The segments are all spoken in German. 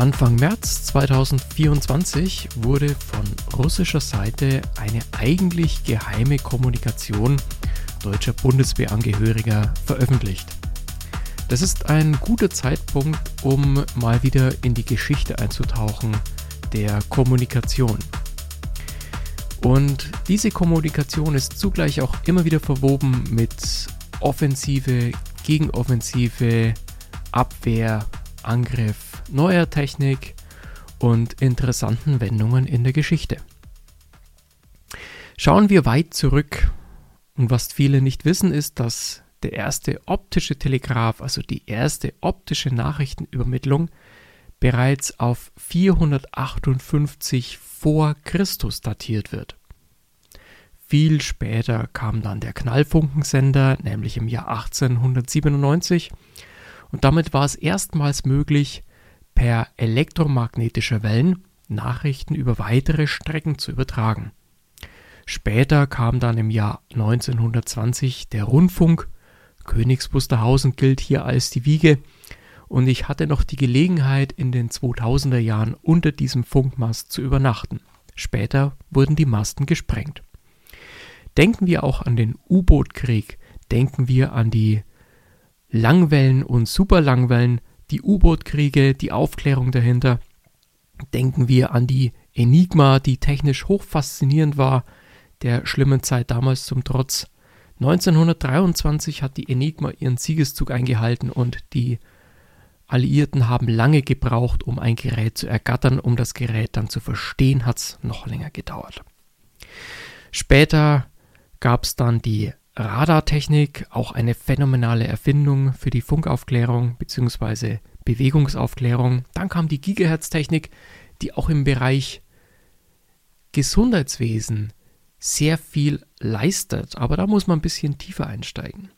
Anfang März 2024 wurde von russischer Seite eine eigentlich geheime Kommunikation deutscher Bundeswehrangehöriger veröffentlicht. Das ist ein guter Zeitpunkt, um mal wieder in die Geschichte einzutauchen der Kommunikation. Und diese Kommunikation ist zugleich auch immer wieder verwoben mit Offensive, Gegenoffensive, Abwehr, Angriff, neuer Technik und interessanten Wendungen in der Geschichte. Schauen wir weit zurück. Und was viele nicht wissen, ist, dass der erste optische Telegraph, also die erste optische Nachrichtenübermittlung, bereits auf 458 vor Christus datiert wird. Viel später kam dann der Knallfunkensender, nämlich im Jahr 1897, und damit war es erstmals möglich, per elektromagnetischer Wellen Nachrichten über weitere Strecken zu übertragen. Später kam dann im Jahr 1920 der Rundfunk. Königs Wusterhausen gilt hier als die Wiege. Und ich hatte noch die Gelegenheit, in den 2000er Jahren unter diesem Funkmast zu übernachten. Später wurden die Masten gesprengt. Denken wir auch an den U-Boot-Krieg, denken wir an die Langwellen und Superlangwellen, die U-Boot-Kriege, die Aufklärung dahinter. Denken wir an die Enigma, die technisch hoch faszinierend war, der schlimmen Zeit damals zum Trotz. 1923 hat die Enigma ihren Siegeszug eingehalten und die Alliierten haben lange gebraucht, um ein Gerät zu ergattern. Um das Gerät dann zu verstehen, hat es noch länger gedauert. Später gab es dann die Radartechnik, auch eine phänomenale Erfindung für die Funkaufklärung bzw. Bewegungsaufklärung. Dann kam die Gigahertz-Technik, die auch im Bereich Gesundheitswesen sehr viel leistet, aber da muss man ein bisschen tiefer einsteigen.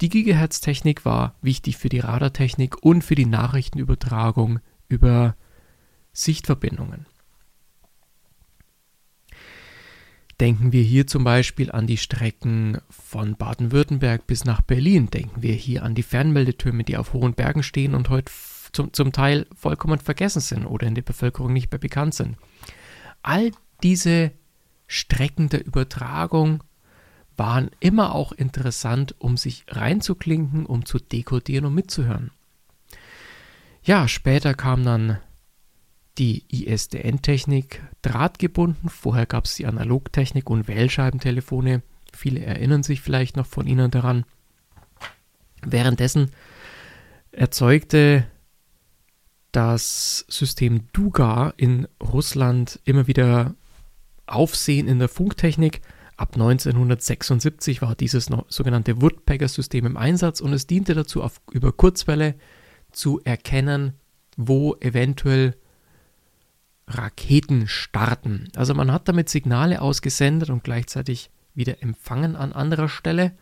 Die Gigahertz-Technik war wichtig für die Radartechnik und für die Nachrichtenübertragung über Sichtverbindungen. Denken wir hier zum Beispiel an die Strecken von Baden-Württemberg bis nach Berlin. Denken wir hier an die Fernmeldetürme, die auf hohen Bergen stehen und heute zum, zum Teil vollkommen vergessen sind oder in der Bevölkerung nicht mehr bekannt sind. All diese Strecken der Übertragung waren immer auch interessant, um sich reinzuklinken, um zu dekodieren und mitzuhören. Ja, später kam dann die ISDN-Technik drahtgebunden. Vorher gab es die Analogtechnik und Wählscheibentelefone. Viele erinnern sich vielleicht noch von Ihnen daran. Währenddessen erzeugte das System Duga in Russland immer wieder Aufsehen in der Funktechnik. Ab 1976 war dieses sogenannte Woodpecker-System im Einsatz und es diente dazu, auf, über Kurzwelle zu erkennen, wo eventuell Raketen starten. Also man hat damit Signale ausgesendet und gleichzeitig wieder empfangen an anderer Stelle,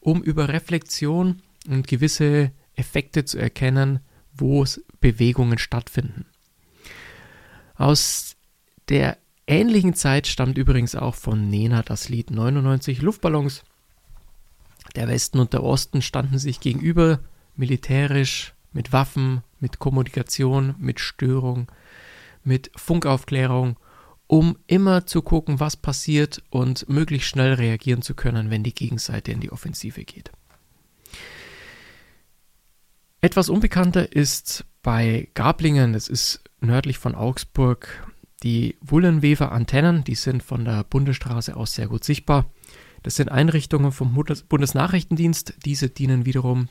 um über Reflexion und gewisse Effekte zu erkennen, wo Bewegungen stattfinden. Aus der ähnlichen Zeit stammt übrigens auch von Nena das Lied 99 Luftballons. Der Westen und der Osten standen sich gegenüber, militärisch, mit Waffen, mit Kommunikation, mit Störung, mit Funkaufklärung, um immer zu gucken, was passiert und möglichst schnell reagieren zu können, wenn die Gegenseite in die Offensive geht. Etwas unbekannter ist bei Gablingen, das ist nördlich von Augsburg, die Wullenwefer Antennen, die sind von der Bundesstraße aus sehr gut sichtbar. Das sind Einrichtungen vom Bundesnachrichtendienst. Diese dienen wiederum,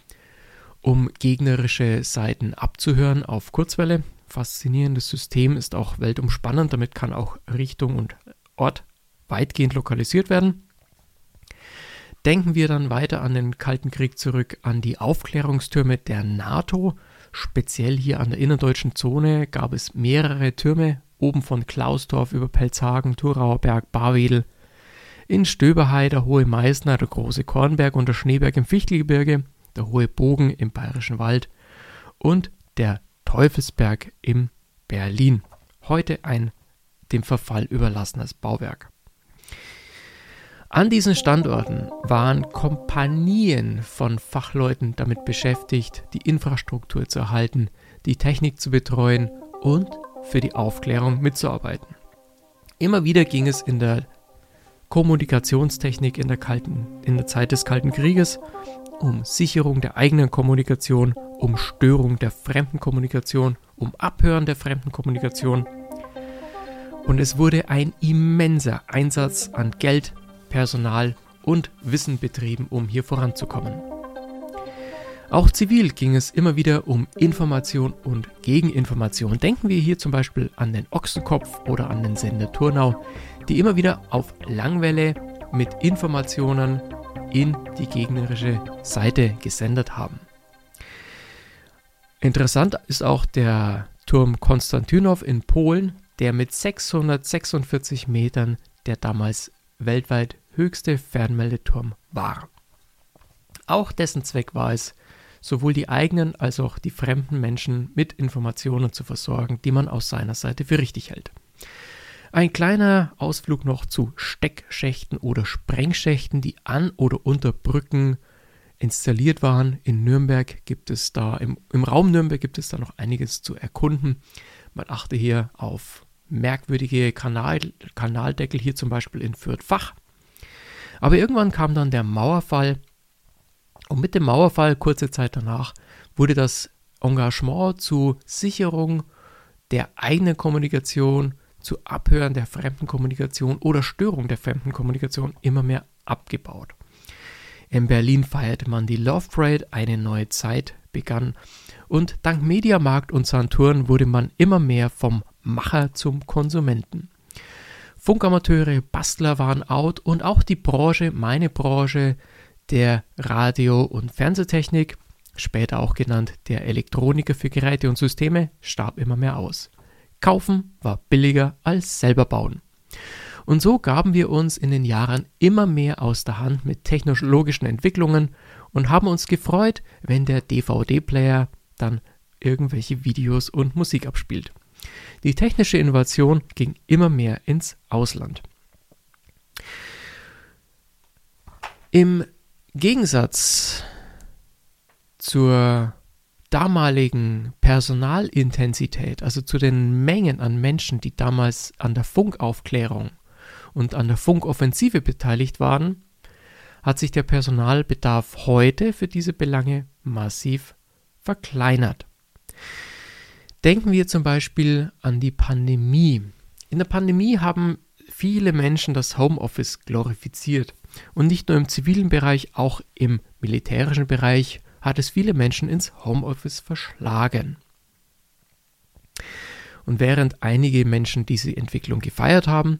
um gegnerische Seiten abzuhören auf Kurzwelle faszinierendes System, ist auch weltumspannend. Damit kann auch Richtung und Ort weitgehend lokalisiert werden. Denken wir dann weiter an den Kalten Krieg zurück, an die Aufklärungstürme der NATO. Speziell hier an der innerdeutschen Zone gab es mehrere Türme, oben von Klausdorf über Pelzhagen, Thurauer Berg, Barwedel, in Stöberhei der Hohe Meißner, der Große Kornberg und der Schneeberg im Fichtelgebirge, der Hohe Bogen im Bayerischen Wald und der Teufelsberg in Berlin. Heute ein dem Verfall überlassenes Bauwerk. An diesen Standorten waren Kompanien von Fachleuten damit beschäftigt, die Infrastruktur zu erhalten, die Technik zu betreuen und für die Aufklärung mitzuarbeiten. Immer wieder ging es in der Kommunikationstechnik in der, kalten, in der Zeit des Kalten Krieges um Sicherung der eigenen Kommunikation, um Störung der fremden Kommunikation, um Abhören der fremden Kommunikation. Und es wurde ein immenser Einsatz an Geld, Personal und Wissen betrieben, um hier voranzukommen. Auch zivil ging es immer wieder um Information und Gegeninformation. Denken wir hier zum Beispiel an den Ochsenkopf oder an den Sender Turnau, die immer wieder auf Langwelle mit Informationen in die gegnerische Seite gesendet haben. Interessant ist auch der Turm Konstantynow in Polen, der mit 646 Metern der damals weltweit höchste Fernmeldeturm war. Auch dessen Zweck war es, sowohl die eigenen als auch die fremden Menschen mit Informationen zu versorgen, die man aus seiner Seite für richtig hält. Ein kleiner Ausflug noch zu Steckschächten oder Sprengschächten, die an oder unter Brücken installiert waren. In Nürnberg gibt es da, im, im Raum Nürnberg gibt es da noch einiges zu erkunden. Man achte hier auf merkwürdige Kanal, Kanaldeckel, hier zum Beispiel in Fürth-Fach. Aber irgendwann kam dann der Mauerfall und mit dem Mauerfall, kurze Zeit danach, wurde das Engagement zur Sicherung der eigenen Kommunikation zu Abhören der fremden Kommunikation oder Störung der fremden Kommunikation immer mehr abgebaut. In Berlin feierte man die Love Parade, eine neue Zeit begann und dank Mediamarkt und Saturn wurde man immer mehr vom Macher zum Konsumenten. Funkamateure, Bastler waren out und auch die Branche, meine Branche der Radio- und Fernsehtechnik, später auch genannt der Elektroniker für Geräte und Systeme, starb immer mehr aus. Kaufen war billiger als selber bauen. Und so gaben wir uns in den Jahren immer mehr aus der Hand mit technologischen Entwicklungen und haben uns gefreut, wenn der DVD-Player dann irgendwelche Videos und Musik abspielt. Die technische Innovation ging immer mehr ins Ausland. Im Gegensatz zur damaligen Personalintensität, also zu den Mengen an Menschen, die damals an der Funkaufklärung und an der Funkoffensive beteiligt waren, hat sich der Personalbedarf heute für diese Belange massiv verkleinert. Denken wir zum Beispiel an die Pandemie. In der Pandemie haben viele Menschen das Homeoffice glorifiziert. Und nicht nur im zivilen Bereich, auch im militärischen Bereich hat es viele Menschen ins Homeoffice verschlagen. Und während einige Menschen diese Entwicklung gefeiert haben,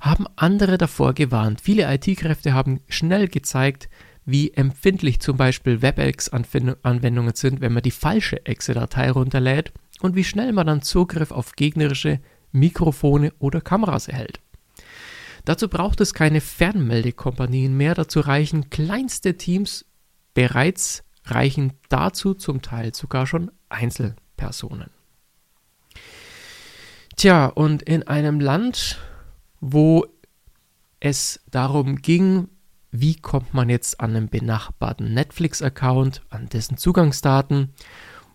haben andere davor gewarnt. Viele IT-Kräfte haben schnell gezeigt, wie empfindlich zum Beispiel WebEx-Anwendungen sind, wenn man die falsche Exe-Datei runterlädt und wie schnell man dann Zugriff auf gegnerische Mikrofone oder Kameras erhält. Dazu braucht es keine Fernmeldekompanien mehr, dazu reichen kleinste Teams bereits reichen dazu zum Teil sogar schon Einzelpersonen. Tja, und in einem Land, wo es darum ging, wie kommt man jetzt an einen benachbarten Netflix-Account, an dessen Zugangsdaten,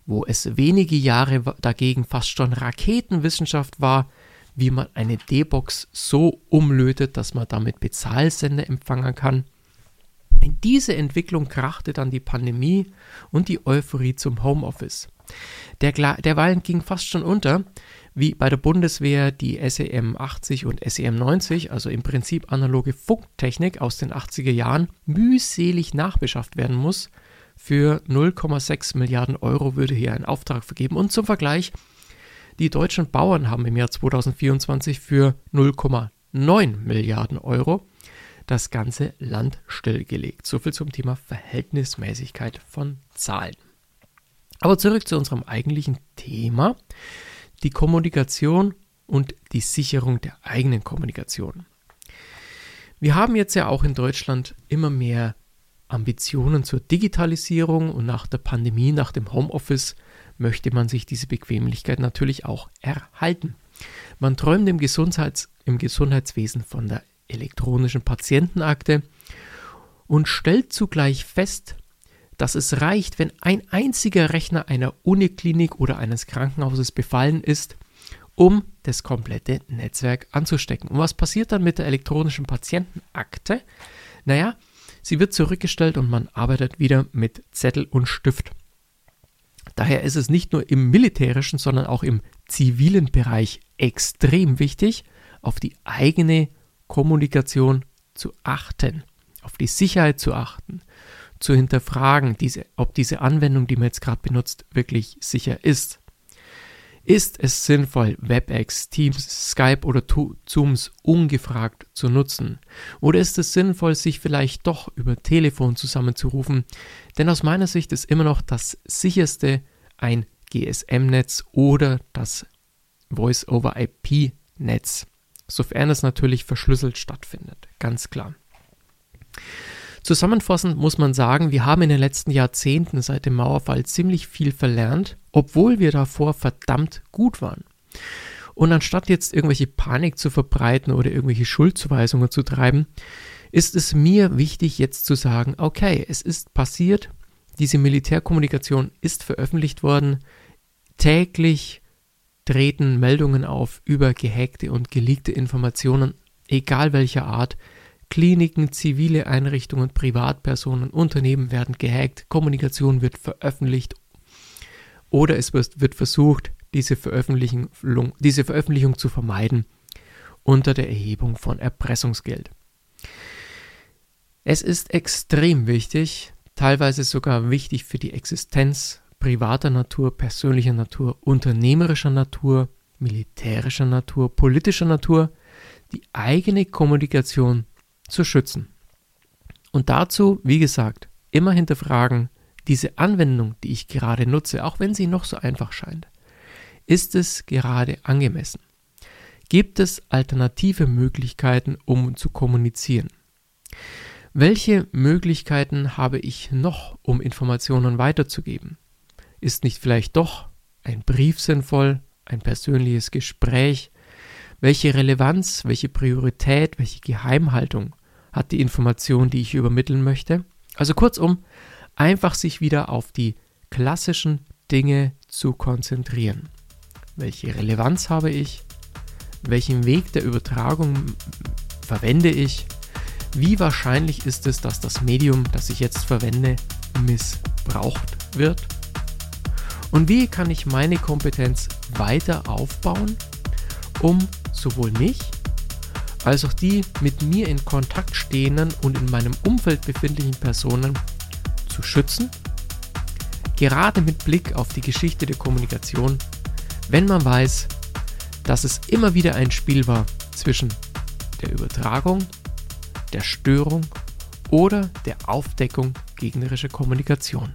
wo es wenige Jahre dagegen fast schon Raketenwissenschaft war, wie man eine D-Box so umlötet, dass man damit Bezahlsender empfangen kann, in diese Entwicklung krachte dann die Pandemie und die Euphorie zum Homeoffice. Der, derweilen ging fast schon unter, wie bei der Bundeswehr die SEM 80 und SEM 90, also im Prinzip analoge Funktechnik aus den 80er Jahren, mühselig nachbeschafft werden muss. Für 0,6 Milliarden Euro würde hier ein Auftrag vergeben. Und zum Vergleich, die deutschen Bauern haben im Jahr 2024 für 0,9 Milliarden Euro das ganze Land stillgelegt. Soviel zum Thema Verhältnismäßigkeit von Zahlen. Aber zurück zu unserem eigentlichen Thema, die Kommunikation und die Sicherung der eigenen Kommunikation. Wir haben jetzt ja auch in Deutschland immer mehr Ambitionen zur Digitalisierung und nach der Pandemie, nach dem Homeoffice möchte man sich diese Bequemlichkeit natürlich auch erhalten. Man träumt im, Gesundheits-, im Gesundheitswesen von der elektronischen Patientenakte und stellt zugleich fest, dass es reicht, wenn ein einziger Rechner einer Uniklinik oder eines Krankenhauses befallen ist, um das komplette Netzwerk anzustecken. Und was passiert dann mit der elektronischen Patientenakte? Naja, sie wird zurückgestellt und man arbeitet wieder mit Zettel und Stift. Daher ist es nicht nur im militärischen, sondern auch im zivilen Bereich extrem wichtig, auf die eigene Kommunikation zu achten, auf die Sicherheit zu achten, zu hinterfragen, diese, ob diese Anwendung, die man jetzt gerade benutzt, wirklich sicher ist. Ist es sinnvoll, WebEx, Teams, Skype oder Zooms ungefragt zu nutzen? Oder ist es sinnvoll, sich vielleicht doch über Telefon zusammenzurufen? Denn aus meiner Sicht ist immer noch das sicherste ein GSM-Netz oder das Voice-over-IP-Netz, sofern es natürlich verschlüsselt stattfindet, ganz klar. Zusammenfassend muss man sagen, wir haben in den letzten Jahrzehnten seit dem Mauerfall ziemlich viel verlernt, obwohl wir davor verdammt gut waren. Und anstatt jetzt irgendwelche Panik zu verbreiten oder irgendwelche Schuldzuweisungen zu treiben, ist es mir wichtig jetzt zu sagen, okay, es ist passiert, diese Militärkommunikation ist veröffentlicht worden, täglich treten Meldungen auf über gehackte und geleakte Informationen, egal welcher Art, Kliniken, zivile Einrichtungen, Privatpersonen, Unternehmen werden gehackt, Kommunikation wird veröffentlicht oder es wird versucht, diese Veröffentlichung, diese Veröffentlichung zu vermeiden unter der Erhebung von Erpressungsgeld. Es ist extrem wichtig, teilweise sogar wichtig für die Existenz privater Natur, persönlicher Natur, unternehmerischer Natur, militärischer Natur, politischer Natur, die eigene Kommunikation zu schützen. Und dazu, wie gesagt, immer hinterfragen, diese Anwendung, die ich gerade nutze, auch wenn sie noch so einfach scheint, ist es gerade angemessen? Gibt es alternative Möglichkeiten, um zu kommunizieren? Welche Möglichkeiten habe ich noch, um Informationen weiterzugeben? Ist nicht vielleicht doch ein Brief sinnvoll, ein persönliches Gespräch? Welche Relevanz, welche Priorität, welche Geheimhaltung hat die Information, die ich übermitteln möchte. Also kurzum, einfach sich wieder auf die klassischen Dinge zu konzentrieren. Welche Relevanz habe ich? Welchen Weg der Übertragung verwende ich? Wie wahrscheinlich ist es, dass das Medium, das ich jetzt verwende, missbraucht wird? Und wie kann ich meine Kompetenz weiter aufbauen, um sowohl mich als auch die mit mir in Kontakt stehenden und in meinem Umfeld befindlichen Personen zu schützen, gerade mit Blick auf die Geschichte der Kommunikation, wenn man weiß, dass es immer wieder ein Spiel war zwischen der Übertragung, der Störung oder der Aufdeckung gegnerischer Kommunikation.